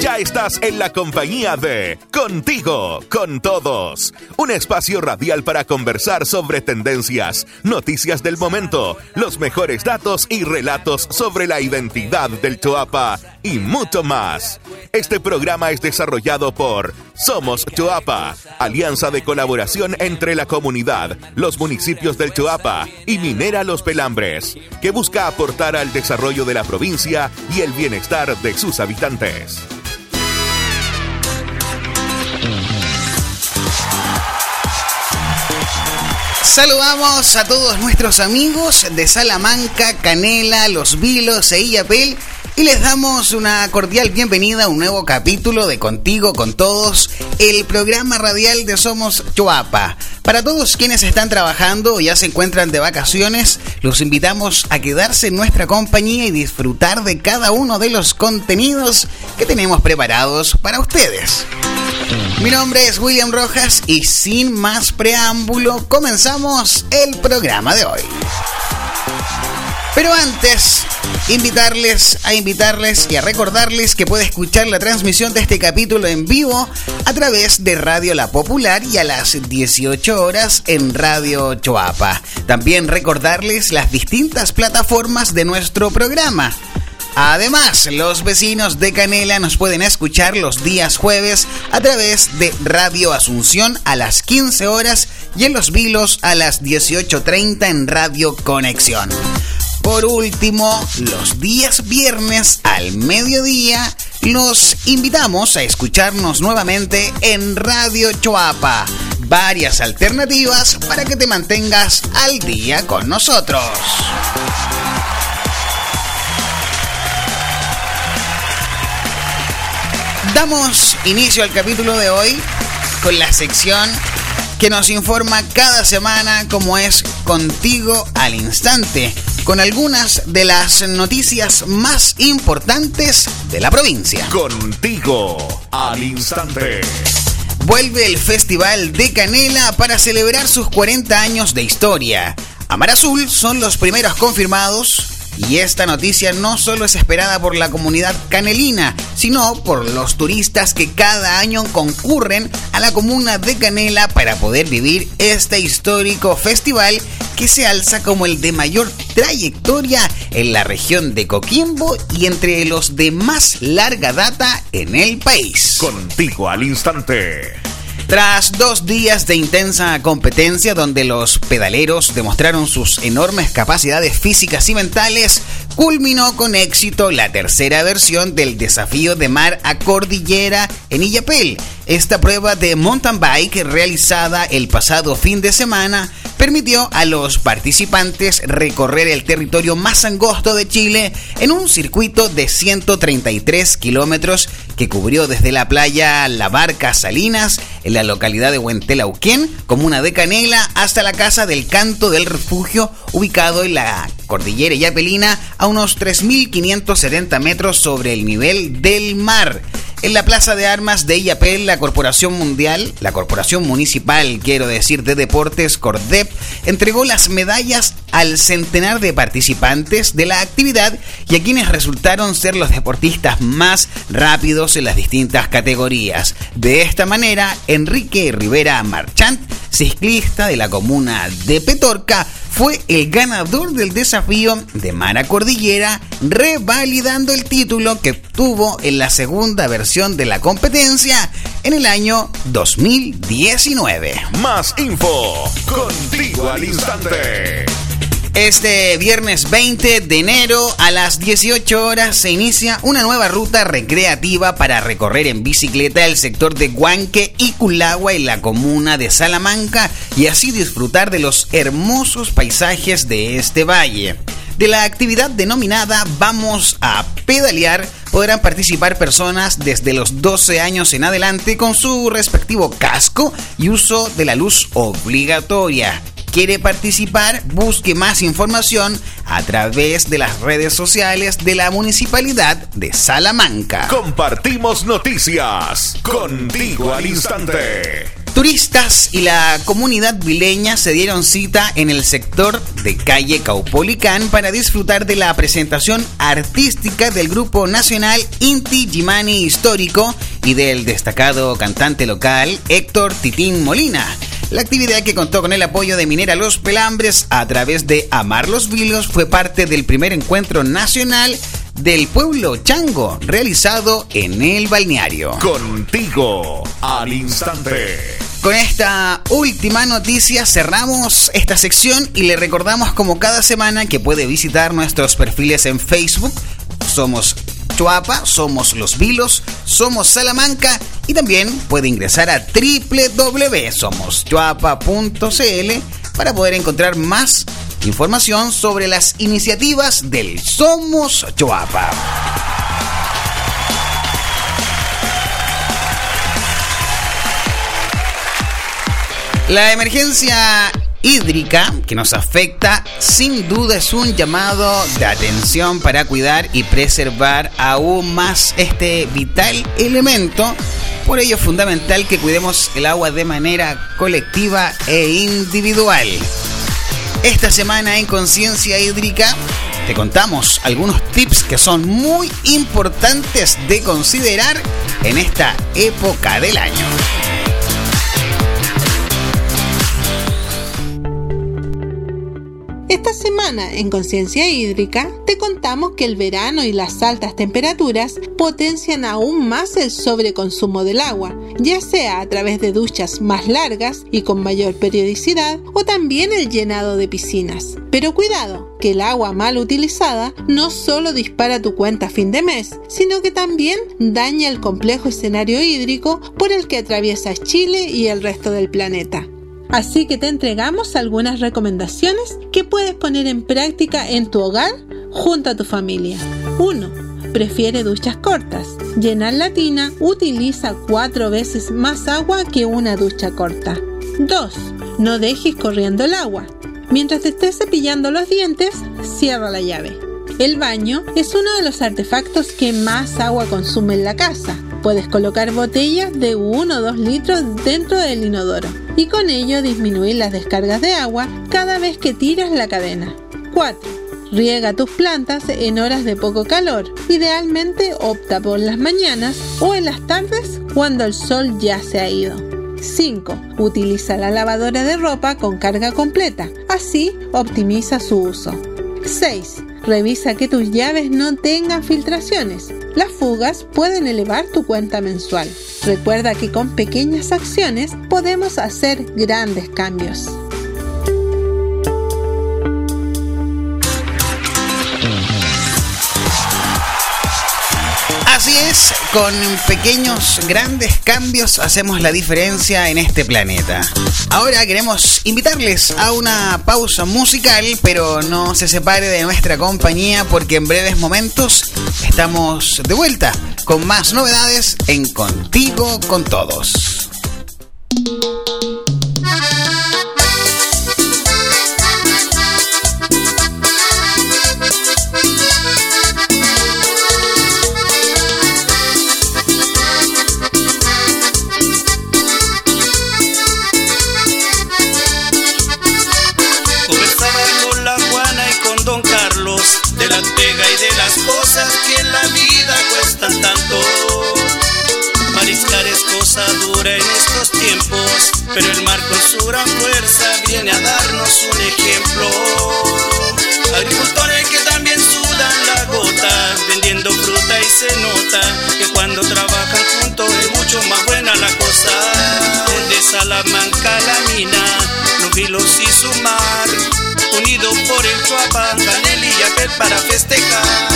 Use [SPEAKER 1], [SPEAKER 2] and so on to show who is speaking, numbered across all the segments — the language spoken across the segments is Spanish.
[SPEAKER 1] Ya estás en la compañía de Contigo, con todos. Un espacio radial para conversar sobre tendencias, noticias del momento, los mejores datos y relatos sobre la identidad del Choapa y mucho más. Este programa es desarrollado por Somos Choapa, alianza de colaboración entre la comunidad, los municipios del Choapa y Minera Los Pelambres, que busca aportar al desarrollo de la provincia y el bienestar de sus habitantes.
[SPEAKER 2] Saludamos a todos nuestros amigos de Salamanca, Canela, Los Vilos e Illapel y les damos una cordial bienvenida a un nuevo capítulo de Contigo con Todos, el programa radial de Somos Chuapa. Para todos quienes están trabajando o ya se encuentran de vacaciones, los invitamos a quedarse en nuestra compañía y disfrutar de cada uno de los contenidos que tenemos preparados para ustedes. Mi nombre es William Rojas y sin más preámbulo comenzamos el programa de hoy. Pero antes, invitarles a invitarles y a recordarles que puede escuchar la transmisión de este capítulo en vivo a través de Radio La Popular y a las 18 horas en Radio Choapa. También recordarles las distintas plataformas de nuestro programa. Además, los vecinos de Canela nos pueden escuchar los días jueves a través de Radio Asunción a las 15 horas y en Los Vilos a las 18.30 en Radio Conexión. Por último, los días viernes al mediodía los invitamos a escucharnos nuevamente en Radio Choapa. Varias alternativas para que te mantengas al día con nosotros. Damos inicio al capítulo de hoy con la sección que nos informa cada semana cómo es contigo al instante, con algunas de las noticias más importantes de la provincia.
[SPEAKER 1] Contigo al instante.
[SPEAKER 2] Vuelve el Festival de Canela para celebrar sus 40 años de historia. Amar Azul son los primeros confirmados y esta noticia no solo es esperada por la comunidad canelina, sino por los turistas que cada año concurren a la comuna de Canela para poder vivir este histórico festival que se alza como el de mayor trayectoria en la región de Coquimbo y entre los de más larga data en el país.
[SPEAKER 1] Contigo al instante.
[SPEAKER 2] Tras dos días de intensa competencia donde los pedaleros demostraron sus enormes capacidades físicas y mentales, culminó con éxito la tercera versión del desafío de mar a cordillera en Illapel. Esta prueba de mountain bike realizada el pasado fin de semana permitió a los participantes recorrer el territorio más angosto de Chile en un circuito de 133 kilómetros que cubrió desde la playa La Barca Salinas, en la localidad de Huentelauquén, comuna de Canela, hasta la casa del Canto del Refugio, ubicado en la cordillera Yapelina, a unos 3.570 metros sobre el nivel del mar. En la Plaza de Armas de Illapel, la Corporación Mundial, la Corporación Municipal, quiero decir, de Deportes, Cordep, entregó las medallas al centenar de participantes de la actividad y a quienes resultaron ser los deportistas más rápidos en las distintas categorías. De esta manera, Enrique Rivera Marchant, ciclista de la comuna de Petorca, fue el ganador del desafío de Mara Cordillera, revalidando el título que tuvo en la segunda versión de la competencia en el año 2019.
[SPEAKER 1] Más info contigo al instante.
[SPEAKER 2] Este viernes 20 de enero a las 18 horas se inicia una nueva ruta recreativa para recorrer en bicicleta el sector de Huanque y Culagua en la comuna de Salamanca y así disfrutar de los hermosos paisajes de este valle. De la actividad denominada Vamos a pedalear podrán participar personas desde los 12 años en adelante con su respectivo casco y uso de la luz obligatoria quiere participar, busque más información a través de las redes sociales de la Municipalidad de Salamanca.
[SPEAKER 1] Compartimos noticias contigo al instante.
[SPEAKER 2] Turistas y la comunidad vileña se dieron cita en el sector de calle Caupolicán para disfrutar de la presentación artística del grupo nacional Inti Gimani Histórico y del destacado cantante local Héctor Titín Molina. La actividad que contó con el apoyo de Minera Los Pelambres a través de Amar los Vilos fue parte del primer encuentro nacional del pueblo chango realizado en el balneario.
[SPEAKER 1] Contigo al instante.
[SPEAKER 2] Con esta última noticia cerramos esta sección y le recordamos como cada semana que puede visitar nuestros perfiles en Facebook. Somos Chuapa, somos Los Vilos, somos Salamanca y también puede ingresar a www.somoschuapa.cl para poder encontrar más información sobre las iniciativas del Somos Chuapa. La emergencia hídrica que nos afecta sin duda es un llamado de atención para cuidar y preservar aún más este vital elemento. Por ello es fundamental que cuidemos el agua de manera colectiva e individual. Esta semana en Conciencia Hídrica te contamos algunos tips que son muy importantes de considerar en esta época del año.
[SPEAKER 3] Esta semana en Conciencia Hídrica te contamos que el verano y las altas temperaturas potencian aún más el sobreconsumo del agua, ya sea a través de duchas más largas y con mayor periodicidad o también el llenado de piscinas. Pero cuidado, que el agua mal utilizada no solo dispara tu cuenta a fin de mes, sino que también daña el complejo escenario hídrico por el que atraviesa Chile y el resto del planeta. Así que te entregamos algunas recomendaciones que puedes poner en práctica en tu hogar junto a tu familia. 1. Prefiere duchas cortas. Llenar la tina utiliza cuatro veces más agua que una ducha corta. 2. No dejes corriendo el agua. Mientras te estés cepillando los dientes, cierra la llave. El baño es uno de los artefactos que más agua consume en la casa. Puedes colocar botellas de 1 o 2 litros dentro del inodoro y con ello disminuir las descargas de agua cada vez que tiras la cadena. 4. Riega tus plantas en horas de poco calor. Idealmente opta por las mañanas o en las tardes cuando el sol ya se ha ido. 5. Utiliza la lavadora de ropa con carga completa. Así optimiza su uso. 6. Revisa que tus llaves no tengan filtraciones. Las fugas pueden elevar tu cuenta mensual. Recuerda que con pequeñas acciones podemos hacer grandes cambios.
[SPEAKER 2] Con pequeños, grandes cambios hacemos la diferencia en este planeta. Ahora queremos invitarles a una pausa musical, pero no se separe de nuestra compañía porque en breves momentos estamos de vuelta con más novedades en Contigo con Todos.
[SPEAKER 4] A darnos un ejemplo. Agricultores que también sudan la gota, vendiendo fruta y se nota que cuando trabajan juntos es mucho más buena la cosa. De Salamanca la mina, los vilos y su mar, unidos por el Chuapa, Canel y aquel para festejar.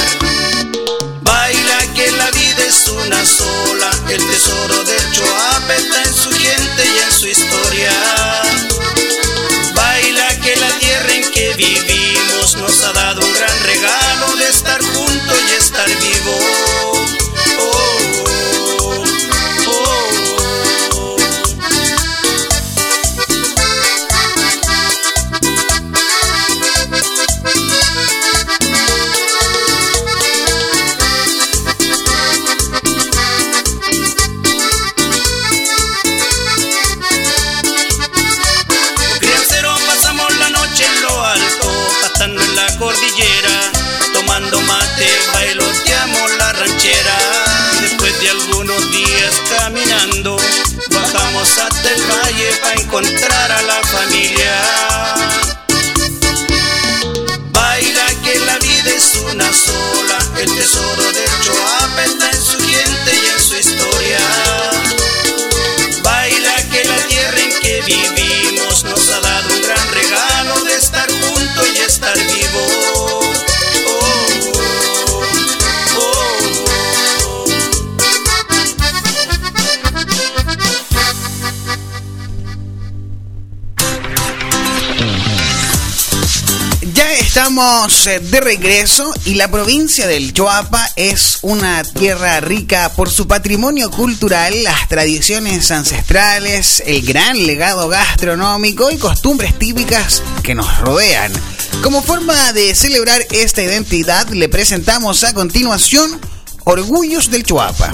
[SPEAKER 2] Estamos eh, de regreso y la provincia del Choapa es una tierra rica por su patrimonio cultural, las tradiciones ancestrales, el gran legado gastronómico y costumbres típicas que nos rodean. Como forma de celebrar esta identidad, le presentamos a continuación Orgullos del Choapa.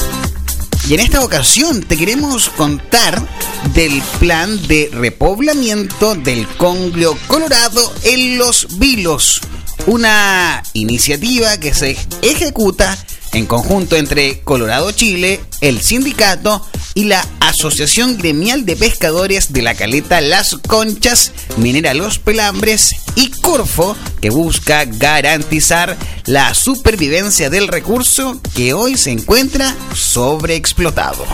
[SPEAKER 2] Y en esta ocasión te queremos contar del plan de repoblamiento del Conglio Colorado en Los Vilos, una iniciativa que se ejecuta en conjunto entre Colorado Chile, el sindicato y la Asociación Gremial de Pescadores de la Caleta Las Conchas, Minera Los Pelambres y Corfo, que busca garantizar la supervivencia del recurso que hoy se encuentra sobreexplotado.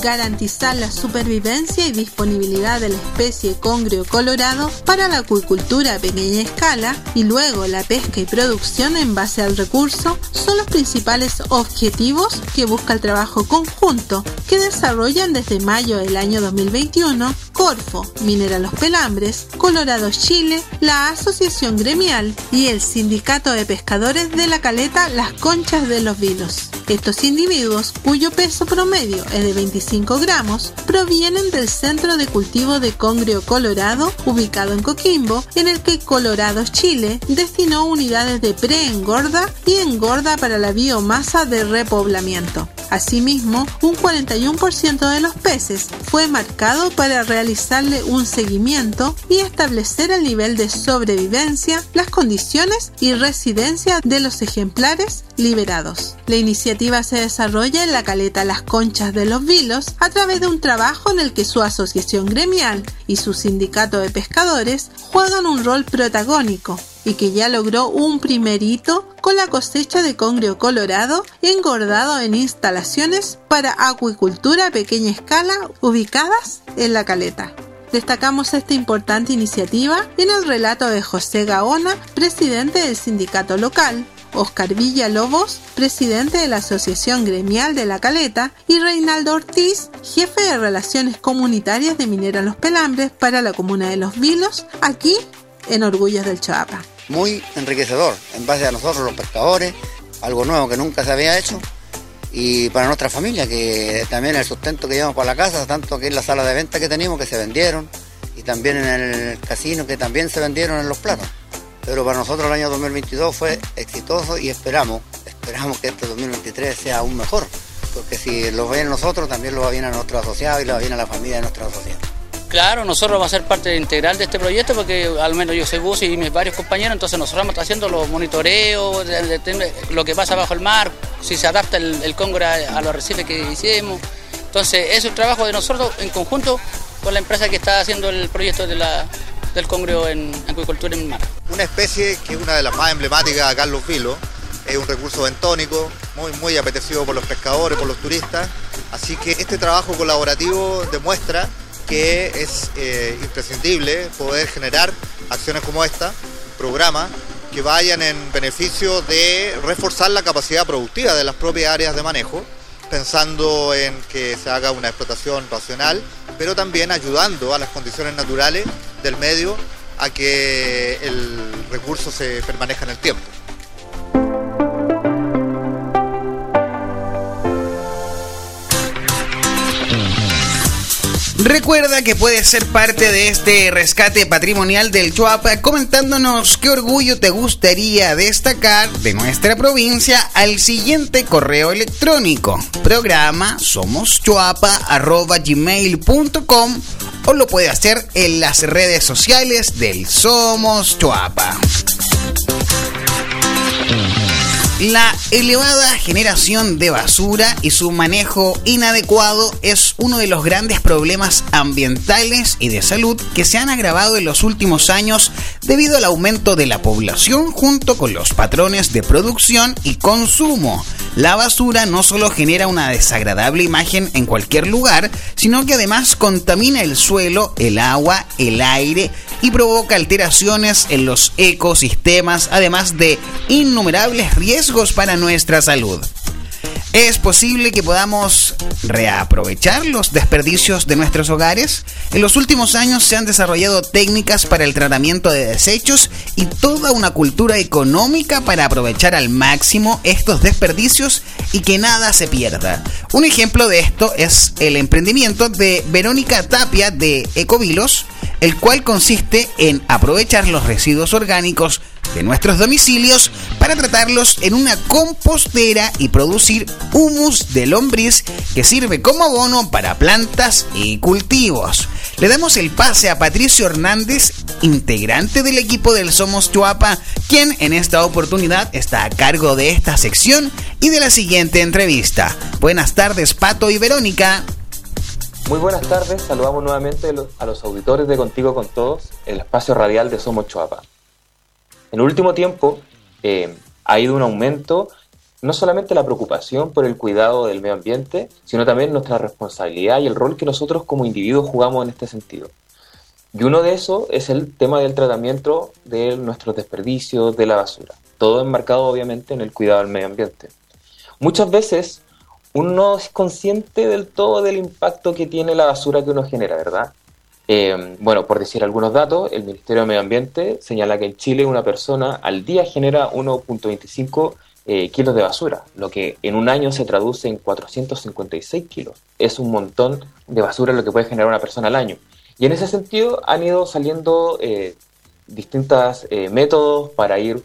[SPEAKER 3] Garantizar la supervivencia y disponibilidad de la especie congrio colorado para la acuicultura a pequeña escala y luego la pesca y producción en base al recurso son los principales objetivos que busca el trabajo conjunto que desarrollan desde mayo del año 2021 Corfo, Minera Los Pelambres, Colorado Chile, la Asociación Gremial y el Sindicato de Pescadores de la Caleta Las Conchas de los Vilos. Estos individuos, cuyo peso promedio es de 25 gramos, provienen del centro de cultivo de Congrio Colorado, ubicado en Coquimbo, en el que Colorado Chile destinó unidades de pre-engorda y engorda para la biomasa de repoblamiento. Asimismo, un 41% de los peces fue marcado para realizarle un seguimiento y establecer el nivel de sobrevivencia, las condiciones y residencia de los ejemplares liberados. La iniciativa se desarrolla en la caleta Las Conchas de los Vilos a través de un trabajo en el que su asociación gremial y su sindicato de pescadores juegan un rol protagónico y que ya logró un primer hito con la cosecha de congrio colorado engordado en instalaciones para acuicultura a pequeña escala ubicadas en la caleta. Destacamos esta importante iniciativa en el relato de José Gaona, presidente del sindicato local, Oscar Villalobos, presidente de la Asociación Gremial de la Caleta, y Reinaldo Ortiz, jefe de Relaciones Comunitarias de Minera Los Pelambres para la comuna de Los Vilos, aquí en Orgullos del Chapa.
[SPEAKER 5] Muy enriquecedor en base a nosotros los pescadores, algo nuevo que nunca se había hecho y para nuestra familia, que también el sustento que llevamos para la casa, tanto aquí en la sala de venta que tenemos, que se vendieron, y también en el casino, que también se vendieron en los platos. Pero para nosotros el año 2022 fue exitoso y esperamos, esperamos que este 2023 sea aún mejor, porque si lo ven nosotros, también lo va bien a nuestros asociados y lo va bien a la familia de nuestros asociados.
[SPEAKER 6] Claro, nosotros vamos a ser parte integral de este proyecto porque al menos yo soy bus y mis varios compañeros, entonces nosotros vamos haciendo los monitoreos, lo que pasa bajo el mar, si se adapta el, el a, los arrecifes que hicimos. Entonces, es el trabajo de nosotros en conjunto con la empresa que está haciendo el proyecto de del congrio en acuicultura en mar.
[SPEAKER 7] Una especie que es una de las más emblemáticas acá en Los es un recurso bentónico, muy apetecido por los pescadores, por los turistas, así que este trabajo colaborativo demuestra que es eh, imprescindible poder generar acciones como esta, programas que vayan en beneficio de reforzar la capacidad productiva de las propias áreas de manejo, pensando en que se haga una explotación racional, pero también ayudando a las condiciones naturales del medio a que el recurso se permanezca en el tiempo.
[SPEAKER 2] Recuerda que puedes ser parte de este rescate patrimonial del Chuapa comentándonos qué orgullo te gustaría destacar de nuestra provincia al siguiente correo electrónico programa somoschuapa.gmail.com o lo puede hacer en las redes sociales del Somos Chuapa. La elevada generación de basura y su manejo inadecuado es uno de los grandes problemas ambientales y de salud que se han agravado en los últimos años debido al aumento de la población junto con los patrones de producción y consumo. La basura no solo genera una desagradable imagen en cualquier lugar, sino que además contamina el suelo, el agua, el aire y provoca alteraciones en los ecosistemas, además de innumerables riesgos para nuestra salud. ¿Es posible que podamos reaprovechar los desperdicios de nuestros hogares? En los últimos años se han desarrollado técnicas para el tratamiento de desechos y toda una cultura económica para aprovechar al máximo estos desperdicios y que nada se pierda. Un ejemplo de esto es el emprendimiento de Verónica Tapia de Ecovilos, el cual consiste en aprovechar los residuos orgánicos de nuestros domicilios para tratarlos en una compostera y producir humus de lombriz que sirve como abono para plantas y cultivos. Le damos el pase a Patricio Hernández, integrante del equipo del Somos Chuapa, quien en esta oportunidad está a cargo de esta sección y de la siguiente entrevista. Buenas tardes, Pato y Verónica.
[SPEAKER 8] Muy buenas tardes, saludamos nuevamente a los auditores de Contigo con Todos, el espacio radial de Somos Chuapa. En el último tiempo eh, ha ido un aumento no solamente la preocupación por el cuidado del medio ambiente, sino también nuestra responsabilidad y el rol que nosotros como individuos jugamos en este sentido. Y uno de esos es el tema del tratamiento de nuestros desperdicios, de la basura. Todo enmarcado obviamente en el cuidado del medio ambiente. Muchas veces uno no es consciente del todo del impacto que tiene la basura que uno genera, ¿verdad? Eh, bueno, por decir algunos datos, el Ministerio de Medio Ambiente señala que en Chile una persona al día genera 1.25 eh, kilos de basura, lo que en un año se traduce en 456 kilos. Es un montón de basura lo que puede generar una persona al año. Y en ese sentido han ido saliendo eh, distintos métodos para ir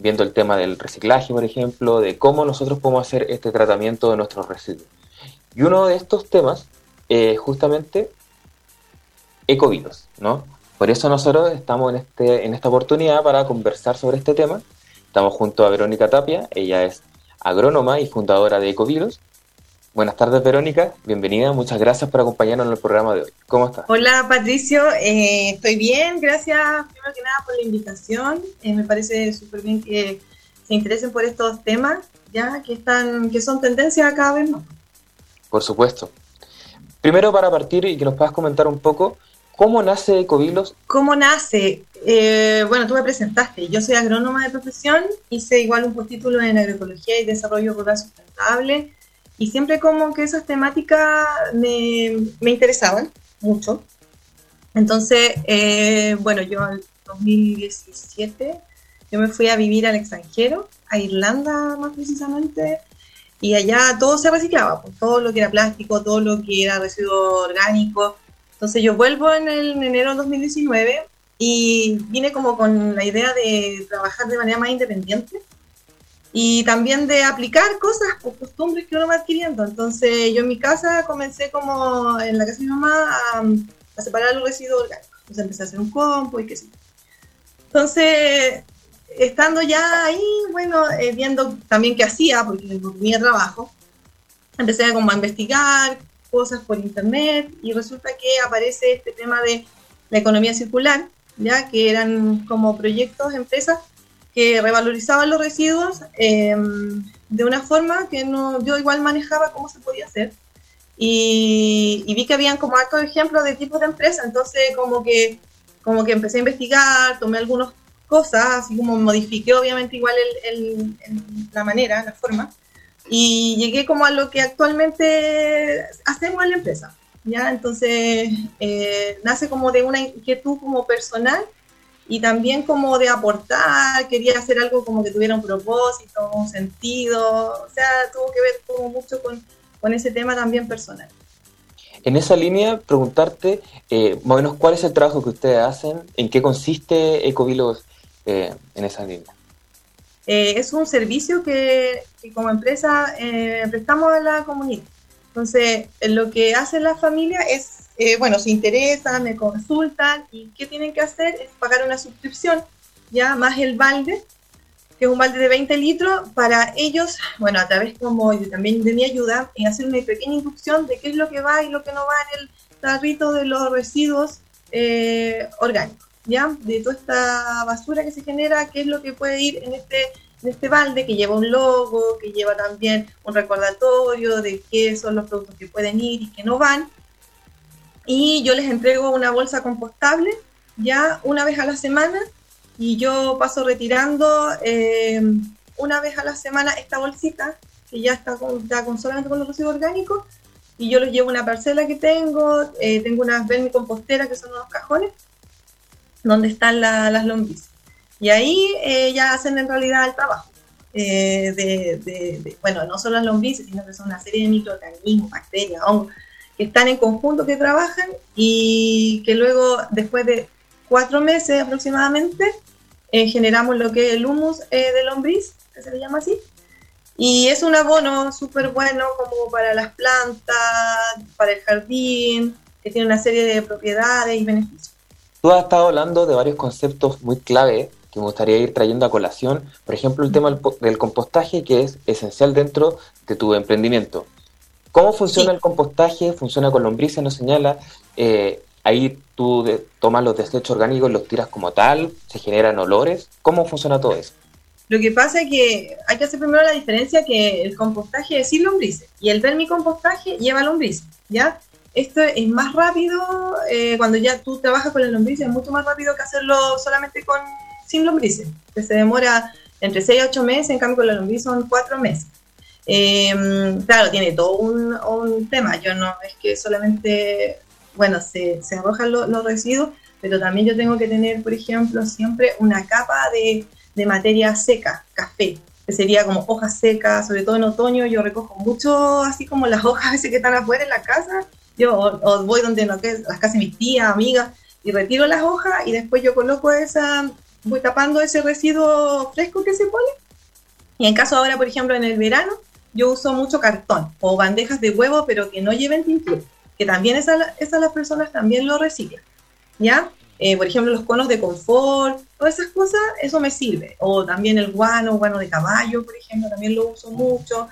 [SPEAKER 8] viendo el tema del reciclaje, por ejemplo, de cómo nosotros podemos hacer este tratamiento de nuestros residuos. Y uno de estos temas es justamente ecovinos, ¿no? Por eso nosotros estamos en, este, en esta oportunidad para conversar sobre este tema. Estamos junto a Verónica Tapia, ella es agrónoma y fundadora de Ecovirus. Buenas tardes, Verónica. Bienvenida. Muchas gracias por acompañarnos en el programa de hoy. ¿Cómo estás?
[SPEAKER 9] Hola, Patricio. Eh, estoy bien. Gracias, primero que nada, por la invitación. Eh, me parece súper bien que se interesen por estos temas, ya que, están, que son tendencias cada vez más.
[SPEAKER 8] Por supuesto. Primero, para partir y que nos puedas comentar un poco, ¿cómo nace Ecovilos?
[SPEAKER 9] ¿Cómo nace? Eh, bueno, tú me presentaste. Yo soy agrónoma de profesión, hice igual un postítulo en agroecología y desarrollo rural sustentable y siempre como que esas temáticas me, me interesaban mucho. Entonces, eh, bueno, yo en 2017 yo me fui a vivir al extranjero, a Irlanda más precisamente, y allá todo se reciclaba, pues, todo lo que era plástico, todo lo que era residuo orgánico. Entonces yo vuelvo en, el, en enero de 2019 y vine como con la idea de trabajar de manera más independiente y también de aplicar cosas o costumbres que uno va adquiriendo. Entonces yo en mi casa comencé como en la casa de mi mamá a, separar los residuos orgánicos. Entonces empecé a hacer un compo y qué sé Entonces, estando ya ahí, bueno, eh, viendo también qué hacía, porque no tenía trabajo, empecé como a investigar cosas por internet y resulta que aparece este tema de la economía circular, ya que eran como proyectos, empresas que revalorizaban los residuos em, de una forma que no, yo igual manejaba cómo se podía hacer. Y, vi que habían como altos ejemplos de tipos de empresas, entonces como que, como que empecé a investigar, tomé algunas cosas, así como modifiqué obviamente igual el, la manera, la forma, y llegué como a lo que actualmente hacemos en la empresa. ¿ya? Entonces eh, nace como de una inquietud como personal y también como de aportar, quería hacer algo como que tuviera un propósito, un sentido, o sea, tuvo que ver como mucho con, con ese tema también personal.
[SPEAKER 8] En esa línea, preguntarte eh, más o menos cuál es el trabajo que ustedes hacen, en qué consiste Ecovilos eh, en esa línea.
[SPEAKER 9] Eh, es un servicio que, que como empresa prestamos a la comunidad. Entonces, lo que hace la familia es, eh, bueno, se interesan, me consultan y ¿qué tienen que hacer? Es pagar una suscripción, ya más el balde, que es un balde de 20 litros, para ellos, bueno, a través como también de mi ayuda, en hacer una pequeña inducción de qué es lo que va y lo que no va en el tarrito de los residuos eh, orgánicos, ¿ya? De toda esta basura que se genera, qué es lo que puede ir en este, en este balde, que lleva un logo, que lleva también un recordatorio de qué son los productos que pueden ir y que no van. Y yo les entrego una bolsa compostable ya una vez a la semana y yo paso retirando eh, una vez a la semana esta bolsita que ya está con, con solamente con los residuos orgánicos y yo los llevo a una parcela que tengo, eh, tengo unas vermicomposteras que son unos cajones donde están las lombrices. Y ahí eh, ya hacen en realidad el trabajo. de, bueno, no solo las lombrices, sino que son una serie de microorganismos, bacterias, hongos, que están en conjunto, que trabajan y que luego, después de cuatro meses aproximadamente, eh, generamos lo que es el humus eh, de lombriz, que se le llama así, y es un abono súper bueno como para las plantas, para el jardín, que tiene una serie de propiedades y beneficios.
[SPEAKER 8] Tú has estado hablando de varios conceptos muy clave que me gustaría ir trayendo a colación. Por ejemplo, el tema del compostaje, que es esencial dentro de tu emprendimiento. ¿Cómo funciona el compostaje? ¿Funciona con lombrices? Nos señala. Eh, ahí tú tomas los desechos orgánicos, los tiras como tal, se generan olores. ¿Cómo funciona todo eso?
[SPEAKER 9] Lo que pasa es que hay que hacer primero la diferencia que el compostaje es sin lombrices y el vermicompostaje lleva lombrices, ¿ya? Esto es más rápido, eh, cuando ya tú trabajas con las lombrices, es mucho más rápido que hacerlo solamente con sin lombrices, que se demora entre 6 y 8 meses, en cambio con la lombriz son 4 meses. Em, claro, tiene todo un, un, tema, yo no es que solamente bueno, se, se arrojan los residuos, pero también yo tengo que tener, por ejemplo, siempre una capa de, de materia seca, café, que sería como hojas secas, sobre todo en otoño yo recojo mucho, así como las hojas a veces que están afuera en la casa, yo o, voy donde no, que las casas de mis tías, amigas, y retiro las hojas y después yo coloco esa, voy tapando ese residuo fresco que se pone. Y en caso ahora, por ejemplo, en el verano, yo uso mucho cartón o bandejas de huevo, pero que no lleven tintura que también esas, esas las personas también lo reciclan, ¿ya? Eh, por ejemplo, los conos de confort, todas esas cosas, eso me sirve. O también el guano, guano de caballo, por ejemplo, también lo uso mucho.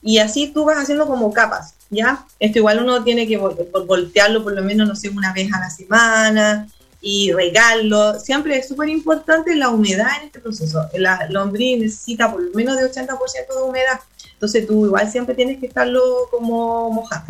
[SPEAKER 9] Y así tú vas haciendo como capas, ¿ya? Esto igual uno tiene que voltearlo por lo menos, no sé, una vez a la semana y regarlo. Siempre es súper importante la humedad en este proceso. La lombriz necesita por lo menos de 80% de humedad. Entonces tú igual siempre tienes que estarlo como mojado.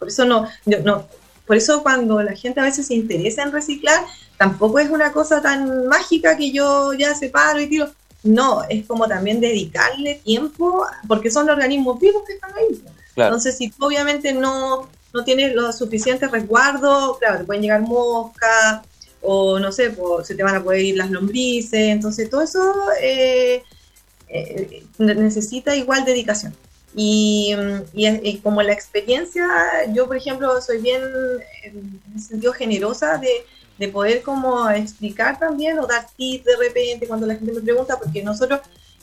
[SPEAKER 9] Por eso no, no, por eso cuando la gente a veces se interesa en reciclar, tampoco es una cosa tan mágica que yo ya separo y tiro. No, es como también dedicarle tiempo, porque son organismos vivos que están ahí. Entonces, si tú obviamente no, no tienes los suficientes resguardos, claro, te pueden llegar moscas, o no sé, se te van a poder ir las lombrices, entonces todo eso eh, eh, necesita igual dedicación. Y, y, como la experiencia, yo por ejemplo soy bien, en sentido, generosa de, de, poder como explicar también o dar tips de repente cuando la gente me pregunta, porque nosotros,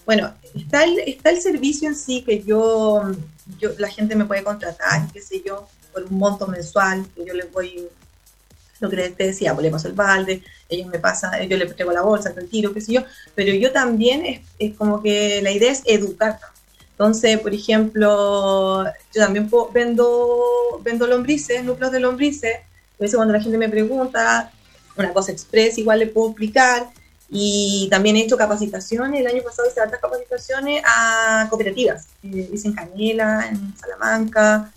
[SPEAKER 9] bueno, está el, está el servicio en sí que yo, yo, la gente me puede contratar, qué sé yo, por un monto mensual, que yo les voy, lo que te decía, pues le el balde, ellos me pasan, yo les traigo la bolsa, el tiro, qué sé yo, pero yo también es, es como que la idea es educar entonces, por ejemplo, yo también vendo, vendo lombrices, núcleos de lombrices. A veces cuando la gente me pregunta, una cosa express igual le puedo explicar. Y también he hecho capacitaciones, el año pasado hice altas capacitaciones a cooperativas. Eh, hice en Canela, en Salamanca.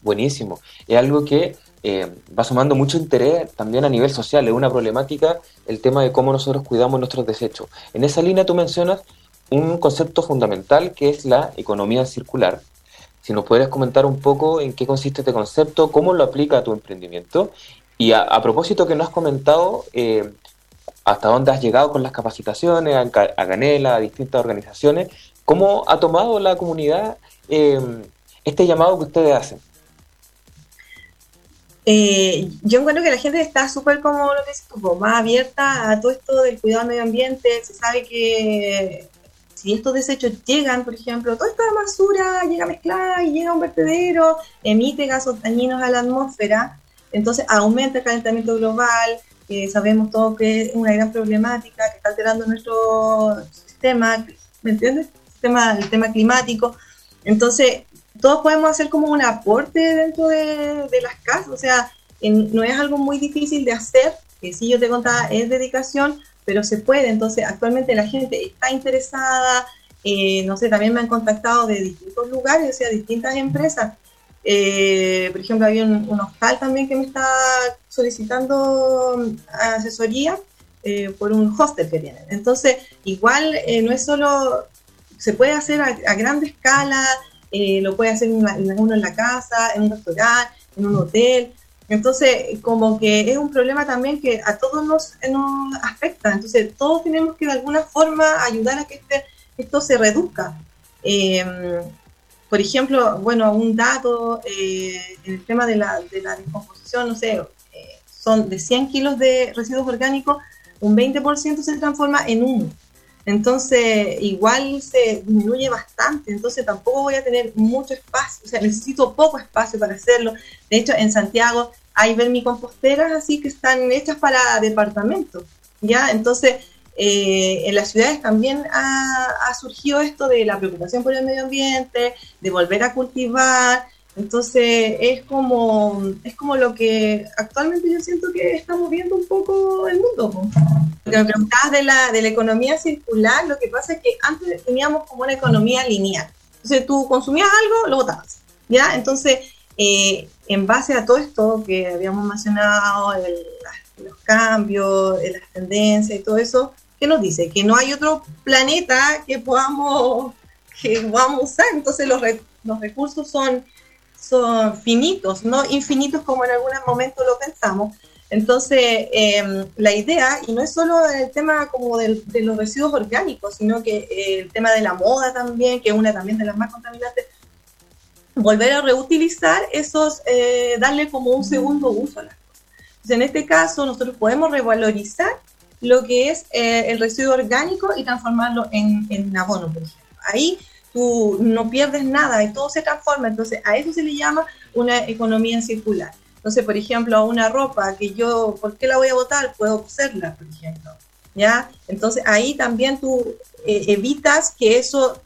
[SPEAKER 8] Buenísimo. Es algo que eh, va sumando mucho interés también a nivel social. Es una problemática el tema de cómo nosotros cuidamos nuestros desechos. En esa línea tú mencionas un concepto fundamental que es la economía circular. Si nos puedes comentar un poco en qué consiste este concepto, cómo lo aplica a tu emprendimiento y a, propósito que nos has comentado, eh, hasta dónde has llegado con las capacitaciones, a, a, Canela, a distintas organizaciones, ¿cómo ha tomado la comunidad eh, este llamado que ustedes hacen?
[SPEAKER 9] Eh, yo encuentro que la gente está súper como lo que es, como más abierta a todo esto del cuidado del medio ambiente, se sabe que si estos desechos llegan, por ejemplo, toda esta basura llega mezclada y llega a un vertedero, emite gases dañinos a la atmósfera, entonces aumenta el calentamiento global, que sabemos todos que es una gran problemática, que está alterando nuestro sistema, ¿me entiendes? El tema climático. Entonces, todos podemos hacer como un aporte dentro de, las casas, o sea, no es algo muy difícil de hacer, que sí yo te contaba, es dedicación, pero se puede. Entonces, actualmente la gente está interesada, eh, no sé, también me han contactado de distintos lugares, o sea, distintas empresas. Eh, por ejemplo, había un, hostal también que me está solicitando asesoría eh, por un hostel que tienen. Entonces, igual no es solo, se puede hacer a, grande escala, lo puede hacer uno en la casa, en un restaurante, en un hotel. Entonces, como que es un problema también que a todos nos, afecta. Entonces, todos tenemos que de alguna forma ayudar a que este, esto se reduzca. Eh, por ejemplo, bueno, un dato eh, en el tema de la, de la descomposición, no sé, eh, son de 100 kilos de residuos orgánicos, un 20% se transforma en humo. Entonces, igual se disminuye bastante, entonces tampoco voy a tener mucho espacio, o sea, necesito poco espacio para hacerlo. De hecho, en Santiago hay vermicomposteras así que están hechas para departamentos, ¿ya? Entonces, eh, en las ciudades también ha, surgido esto de la preocupación por el medio ambiente, de volver a cultivar, entonces es como, es como lo que actualmente yo siento que estamos viendo un poco el mundo. Lo que me preguntabas de la, de la economía circular, lo que pasa es que antes teníamos como una economía lineal. Entonces tú consumías algo, lo botabas. ¿ya? Entonces, eh, en base a todo esto que habíamos mencionado, los cambios, las tendencias y todo eso, ¿qué nos dice? Que no hay otro planeta que podamos, que podamos usar. Entonces los, los recursos son, son finitos, no infinitos como en algún momento lo pensamos. Entonces, em, la idea, y no es solo el tema como de los residuos orgánicos, sino que eh, el tema de la moda también, que es una también de las más contaminantes, volver a reutilizar esos, eh, darle como un segundo uso a las cosas. Entonces, en este caso, nosotros podemos revalorizar lo que es eh, el residuo orgánico y transformarlo en, en abono, por ejemplo. Ahí tú no pierdes nada y todo se transforma, entonces a eso se le llama una economía circular. Entonces, por ejemplo, una ropa que yo, ¿por qué la voy a botar? Puedo coserla, por ejemplo. ¿Ya? Entonces ahí también tú eh, evitas que eso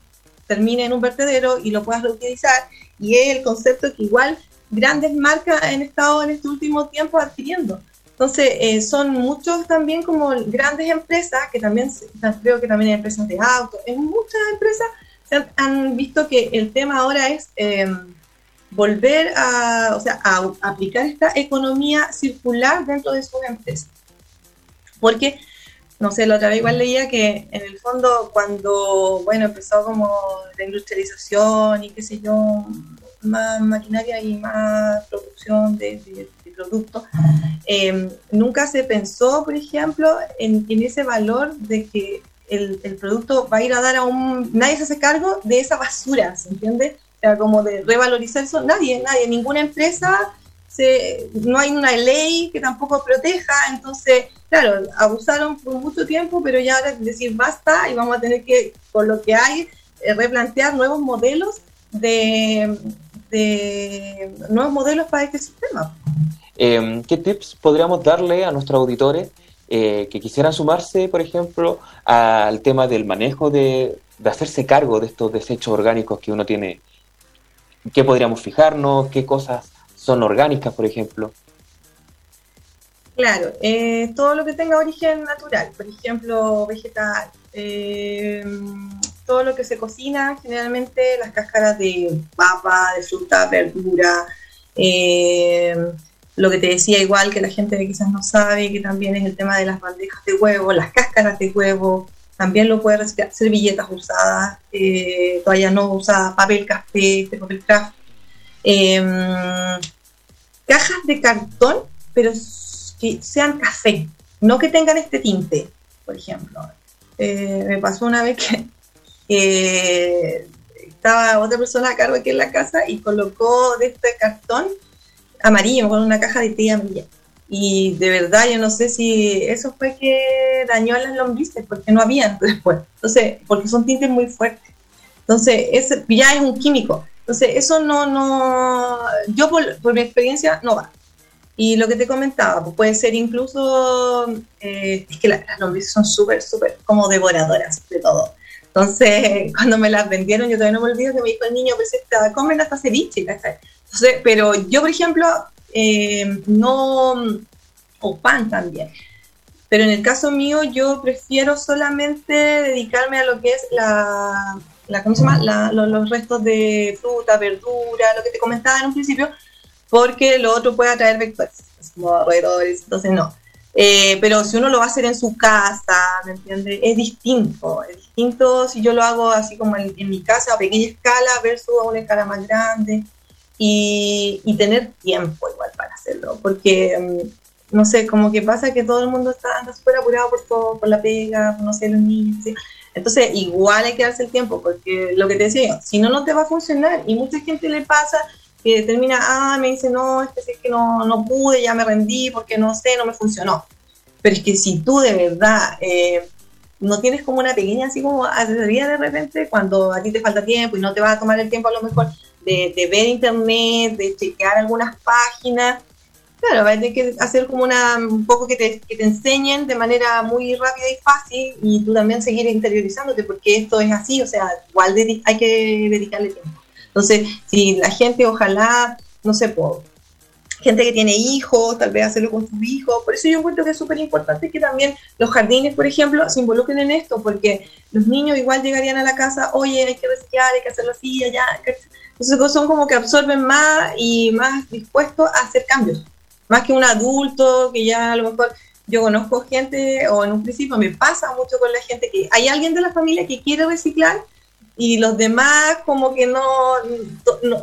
[SPEAKER 9] termine en un vertedero y lo puedas reutilizar y es el concepto que igual grandes marcas han estado en este último tiempo adquiriendo. Entonces, eh, son muchos también como grandes empresas, que también creo que también hay empresas de autos, en muchas empresas se han, visto que el tema ahora es em, volver a, o sea, a aplicar esta economía circular dentro de sus empresas. Porque, no sé, la otra vez igual leía que en el fondo cuando, bueno, empezó como la industrialización y qué sé yo, más maquinaria y más producción de, productos, em, nunca se pensó, por ejemplo, en, ese valor de que el, producto va a ir a dar a un... Nadie se hace cargo de esa basura, ¿se entiende? O sea, como de revalorizar eso, nadie, nadie, ninguna empresa, se, no hay una ley que tampoco proteja, entonces, claro, abusaron por mucho tiempo, pero ya ahora decir basta y vamos a tener que, con lo que hay, eh, replantear nuevos modelos de, de nuevos modelos para este sistema.
[SPEAKER 8] Em, ¿Qué tips podríamos darle a nuestros auditores eh, que quisieran sumarse, por ejemplo, al tema del manejo de, hacerse cargo de estos desechos orgánicos que uno tiene? ¿Qué podríamos fijarnos? ¿Qué cosas son orgánicas, por ejemplo?
[SPEAKER 9] Claro, eh, todo lo que tenga origen natural, por ejemplo, vegetal, eh, todo lo que se cocina, generalmente las cáscaras de papa, de fruta, verdura, eh, lo que te decía igual que la gente quizás no sabe, que también es el tema de las bandejas de huevo, las cáscaras de huevo, también lo puede reciclar, servilletas usadas, eh, toallas no usadas, papel café, papel craft, em, cajas de cartón, pero que sean café, no que tengan este tinte, por ejemplo. Eh, me pasó una vez que estaba otra persona a cargo aquí en la casa y colocó de este cartón amarillo, con una caja de té amarilla. y de verdad yo no sé si eso fue que dañó a las lombrices, porque no habían después. Entonces, porque son tintes muy fuertes. Entonces, ese ya es un químico. Entonces, eso no, no, yo por, por mi experiencia no va. Y lo que te comentaba, pues puede ser incluso, eh, es que las lombrices son súper, súper como devoradoras de todo. Entonces, cuando me las vendieron, yo todavía no me olvido que me dijo el niño, pues comen hasta ceviche, Pero yo, por ejemplo, eh, no, o pan también. Pero en el caso mío, yo prefiero solamente dedicarme a lo que es la, la ¿cómo se llama? los, restos de fruta, verdura, lo que te comentaba en un principio, porque lo otro puede atraer vectores, como roedores, entonces no. Eh, pero si uno lo va a hacer en su casa, ¿me entiendes? Es distinto. Es distinto si yo lo hago así como en, mi casa a pequeña escala versus a una escala más grande. Y, y tener tiempo igual para hacerlo. Porque, mm, no sé, como que pasa que todo el mundo está súper apurado por todo, por la pega, no sé, los niños. Entonces, igual hay que darse el tiempo, porque lo que te decía si no, no te va a funcionar. Y mucha gente le pasa que termina, ah, me dice, no, es que, es que no, no pude, ya me rendí porque no sé, no me funcionó. Pero es que si tú de verdad eh, no tienes como una pequeña así como asesoría de repente, cuando a ti te falta tiempo y no te va a tomar el tiempo a lo mejor de, ver internet, de chequear algunas páginas, claro, va a tener que hacer como una, un poco que te, que te enseñen de manera muy rápida y fácil y tú también seguir interiorizándote porque esto es así, o sea, igual hay que dedicarle tiempo. Entonces, si la gente ojalá, no sé, por gente que tiene hijos, tal vez hacerlo con sus hijos. Por eso yo encuentro que es súper importante que también los jardines, por ejemplo, se involucren en esto, porque los niños igual llegarían a la casa, oye, hay que reciclar, hay que hacerlo así, allá. Entonces son como que absorben más y más dispuestos a hacer cambios. Más que un adulto que ya a lo mejor yo conozco gente, o en un principio me pasa mucho con la gente que hay alguien de la familia que quiere reciclar, y los demás como que no,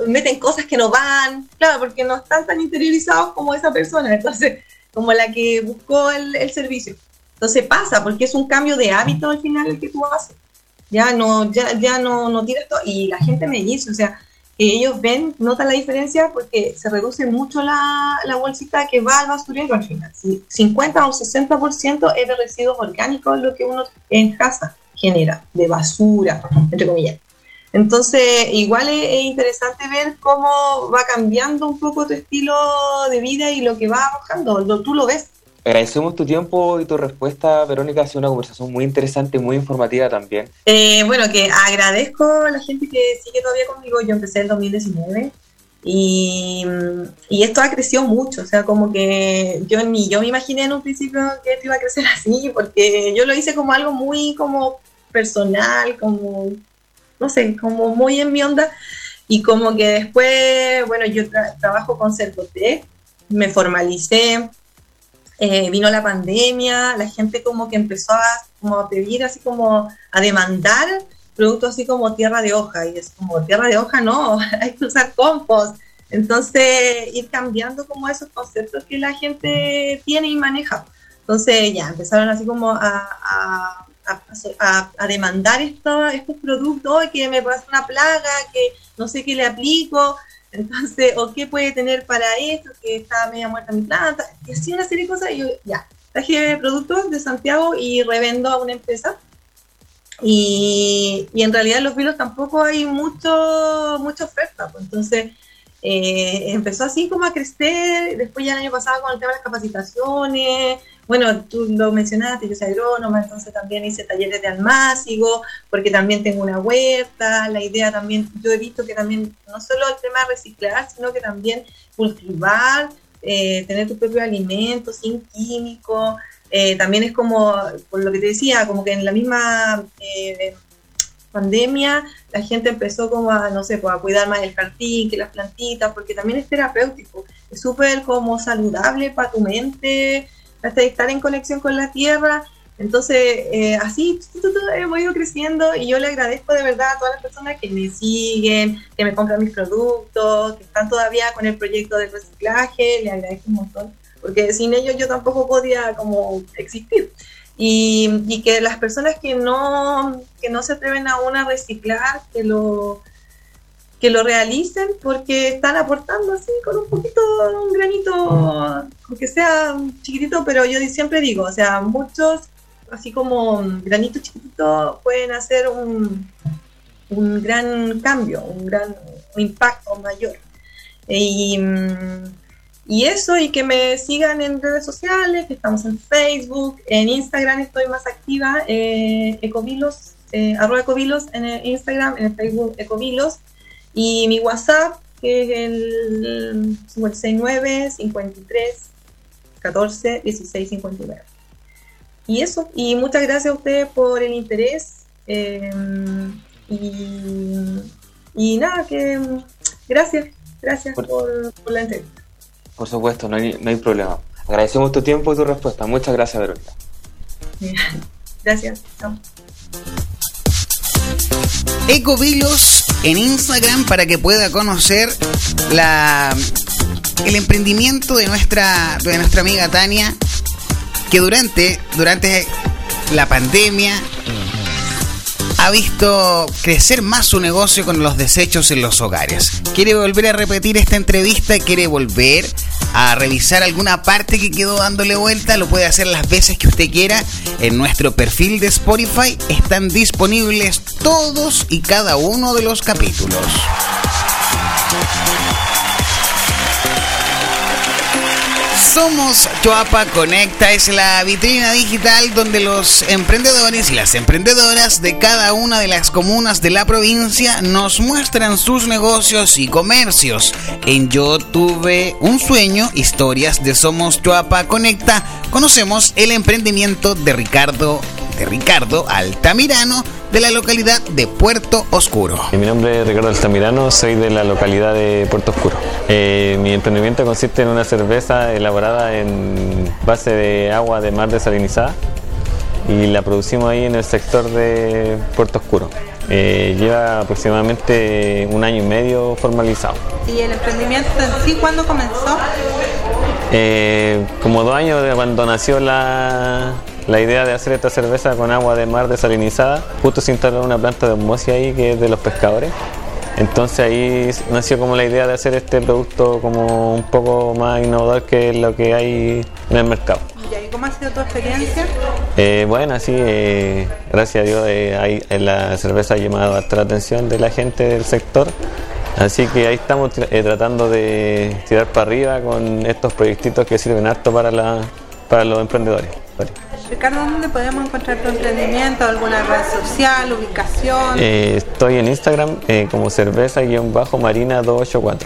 [SPEAKER 9] meten cosas que no van, claro, porque no están tan interiorizados como esa persona, entonces, como la que buscó el, el servicio. Entonces pasa, porque es un cambio de hábito al final el que tú haces. Ya no, ya, ya no, no tienes todo, y la gente me dice, o sea, que ellos ven, notan la diferencia porque se reduce mucho la, la bolsita que va al basurero al final. 50 o 60% es de residuos orgánicos lo que uno en casa genera, de basura, entre comillas. Entonces, igual es, interesante ver cómo va cambiando un poco tu estilo de vida y lo que va arrojando. tú lo ves.
[SPEAKER 8] Agradecemos tu tiempo y tu respuesta, Verónica. Ha sido una conversación muy interesante, muy informativa también.
[SPEAKER 9] Eh, bueno, que agradezco a la gente que sigue todavía conmigo. Yo empecé en 2019 y, y, esto ha crecido mucho. O sea, como que yo ni yo me imaginé en un principio que esto iba a crecer así, porque yo lo hice como algo muy como personal, como, no sé, como muy en mi onda. Y como que después, bueno, yo trabajo con Cercotec, me formalicé, eh, vino la pandemia, la gente como que empezó a, como a pedir, así como a demandar productos así como tierra de hoja. Y es como, tierra de hoja no, hay que usar compost. Entonces, ir cambiando como esos conceptos que la gente tiene y maneja. Entonces, ya, empezaron así como a a, demandar estos, estos productos, que me pasa una plaga, que no sé qué le aplico, entonces, o qué puede tener para esto, que está media muerta mi planta, y así una serie de cosas, y yo ya, traje productos de Santiago y revendo a una empresa. Y, y en realidad los vinos tampoco hay mucho mucha oferta, pues entonces eh, empezó así como a crecer, después ya el año pasado con el tema de las capacitaciones, bueno, tú lo mencionaste, yo soy agrónoma, entonces también hice talleres de almácigo, porque también tengo una huerta, la idea también, yo he visto que también no solo el tema de reciclar, sino que también cultivar, eh, tener tu propio alimento sin químicos, eh, también es como, por lo que te decía, como que en la misma eh, pandemia la gente empezó como a, no sé, pues a cuidar más el jardín que las plantitas, porque también es terapéutico, es súper como saludable para tu mente, hasta estar en conexión con la tierra. Entonces, eh, así hemos ido creciendo y yo le agradezco de verdad a todas las personas que me siguen, que me compran mis productos, que están todavía con el proyecto de reciclaje, le agradezco un montón, porque sin ellos yo tampoco podía como existir. Y, y que las personas que no, que no se atreven aún a reciclar, que lo que lo realicen porque están aportando así con un poquito, un granito, aunque sea chiquitito, pero yo siempre digo, o sea, muchos, así como granitos chiquititos, pueden hacer un, un gran cambio, un gran impacto mayor. Y, y eso, y que me sigan en redes sociales, que estamos en Facebook, en Instagram estoy más activa, eh, Ecovilos, eh, arroba Ecovilos en Instagram, en el Facebook Ecovilos, y mi WhatsApp, que es el 569 53 14 16 59. Y eso, y muchas gracias a ustedes por el interés. Eh, y, y, nada, que gracias, gracias por, por, la entrevista.
[SPEAKER 8] Por supuesto, no hay, no hay problema. Agradecemos tu tiempo y tu respuesta. Muchas gracias, Verónica.
[SPEAKER 9] Gracias. Chao.
[SPEAKER 2] Ecovilos en Instagram para que pueda conocer la, el emprendimiento de nuestra, de nuestra amiga Tania, que durante, durante la pandemia ha visto crecer más su negocio con los desechos en los hogares. Quiere volver a repetir esta entrevista, quiere volver a revisar alguna parte que quedó dándole vuelta, lo puede hacer las veces que usted quiera. En nuestro perfil de Spotify están disponibles todos y cada uno de los capítulos. Somos Choapa Conecta, es la vitrina digital donde los emprendedores y las emprendedoras de cada una de las comunas de la provincia nos muestran sus negocios y comercios. En Yo tuve un sueño, historias de Somos Choapa Conecta, conocemos el emprendimiento de Ricardo de Ricardo Altamirano de la localidad de Puerto Oscuro.
[SPEAKER 10] Mi nombre es Ricardo Altamirano, soy de la localidad de Puerto Oscuro. Eh, mi emprendimiento consiste en una cerveza elaborada en base de agua de mar desalinizada y la producimos ahí en el sector de Puerto Oscuro. Eh, lleva aproximadamente un año y medio formalizado.
[SPEAKER 3] ¿Y el emprendimiento en sí cuándo comenzó?
[SPEAKER 10] Eh, como dos años de cuando nació la, la idea de hacer esta cerveza con agua de mar desalinizada, justo se instaló una planta de osmosis ahí que es de los pescadores. Entonces ahí nació como la idea de hacer este producto como un poco más innovador que lo que hay en el mercado.
[SPEAKER 3] ¿Y cómo ha sido tu experiencia?
[SPEAKER 10] Eh, bueno, sí, eh, gracias a Dios eh, ahí, la cerveza ha llamado hasta la atención de la gente del sector. Así que ahí estamos eh, tratando de tirar para arriba con estos proyectitos que sirven harto para, la, para los emprendedores.
[SPEAKER 3] Ricardo, ¿dónde podemos encontrar tu emprendimiento? ¿Alguna red social, ubicación?
[SPEAKER 10] Eh, estoy en Instagram eh, como cerveza-marina284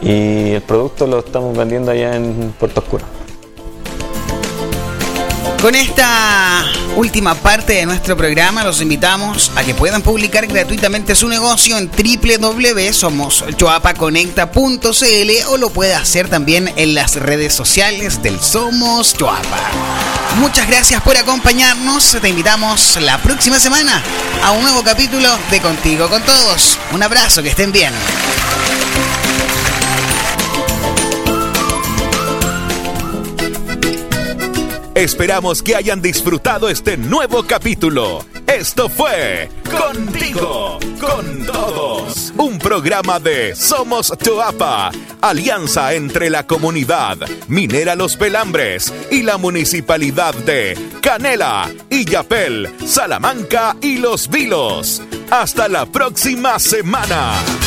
[SPEAKER 10] y el producto lo estamos vendiendo allá en Puerto Oscuro.
[SPEAKER 2] Con esta última parte de nuestro programa los invitamos a que puedan publicar gratuitamente su negocio en www.somoschoapaconecta.cl o lo puede hacer también en las redes sociales del Somos Choapa. Muchas gracias por acompañarnos. Te invitamos la próxima semana a un nuevo capítulo de Contigo con Todos. Un abrazo, que estén bien.
[SPEAKER 1] Esperamos que hayan disfrutado este nuevo capítulo. Esto fue Contigo, con todos. Un programa de Somos Toapa, alianza entre la comunidad Minera Los Pelambres y la municipalidad de Canela, Illapel, Salamanca y Los Vilos. Hasta la próxima semana.